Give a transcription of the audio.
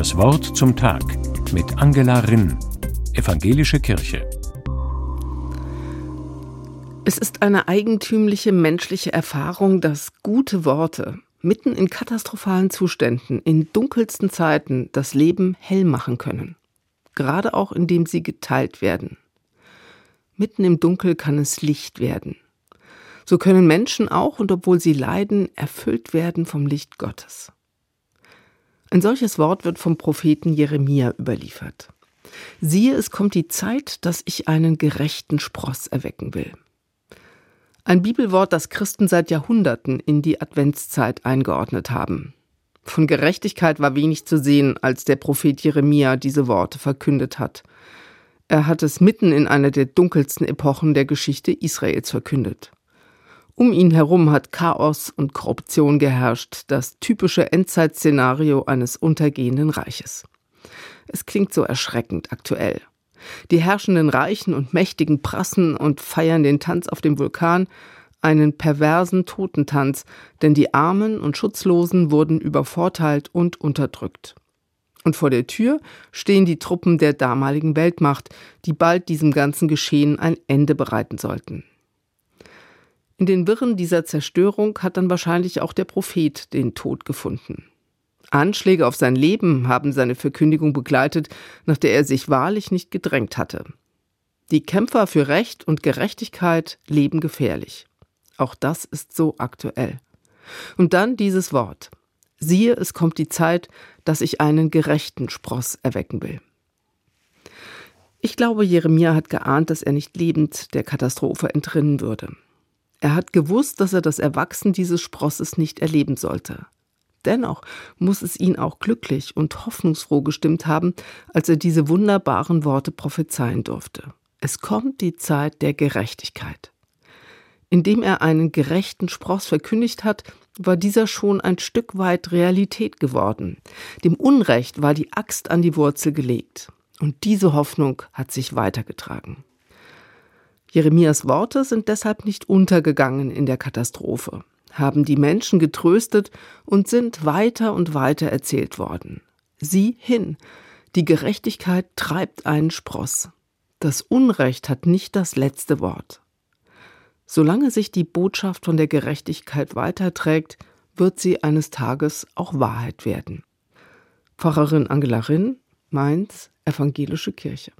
Das Wort zum Tag mit Angela Rinn, Evangelische Kirche. Es ist eine eigentümliche menschliche Erfahrung, dass gute Worte mitten in katastrophalen Zuständen, in dunkelsten Zeiten das Leben hell machen können. Gerade auch indem sie geteilt werden. Mitten im Dunkel kann es Licht werden. So können Menschen auch, und obwohl sie leiden, erfüllt werden vom Licht Gottes. Ein solches Wort wird vom Propheten Jeremia überliefert. Siehe, es kommt die Zeit, dass ich einen gerechten Spross erwecken will. Ein Bibelwort, das Christen seit Jahrhunderten in die Adventszeit eingeordnet haben. Von Gerechtigkeit war wenig zu sehen, als der Prophet Jeremia diese Worte verkündet hat. Er hat es mitten in einer der dunkelsten Epochen der Geschichte Israels verkündet. Um ihn herum hat Chaos und Korruption geherrscht, das typische Endzeitszenario eines untergehenden Reiches. Es klingt so erschreckend aktuell. Die herrschenden Reichen und Mächtigen prassen und feiern den Tanz auf dem Vulkan, einen perversen Totentanz, denn die Armen und Schutzlosen wurden übervorteilt und unterdrückt. Und vor der Tür stehen die Truppen der damaligen Weltmacht, die bald diesem ganzen Geschehen ein Ende bereiten sollten. In den Wirren dieser Zerstörung hat dann wahrscheinlich auch der Prophet den Tod gefunden. Anschläge auf sein Leben haben seine Verkündigung begleitet, nach der er sich wahrlich nicht gedrängt hatte. Die Kämpfer für Recht und Gerechtigkeit leben gefährlich. Auch das ist so aktuell. Und dann dieses Wort. Siehe, es kommt die Zeit, dass ich einen gerechten Spross erwecken will. Ich glaube, Jeremia hat geahnt, dass er nicht lebend der Katastrophe entrinnen würde. Er hat gewusst, dass er das Erwachsen dieses Sprosses nicht erleben sollte. Dennoch muss es ihn auch glücklich und hoffnungsfroh gestimmt haben, als er diese wunderbaren Worte prophezeien durfte. Es kommt die Zeit der Gerechtigkeit. Indem er einen gerechten Spross verkündigt hat, war dieser schon ein Stück weit Realität geworden. Dem Unrecht war die Axt an die Wurzel gelegt. Und diese Hoffnung hat sich weitergetragen. Jeremias Worte sind deshalb nicht untergegangen in der Katastrophe, haben die Menschen getröstet und sind weiter und weiter erzählt worden. Sieh hin, die Gerechtigkeit treibt einen Spross. Das Unrecht hat nicht das letzte Wort. Solange sich die Botschaft von der Gerechtigkeit weiterträgt, wird sie eines Tages auch Wahrheit werden. Pfarrerin Angela Rinn, Mainz, Evangelische Kirche.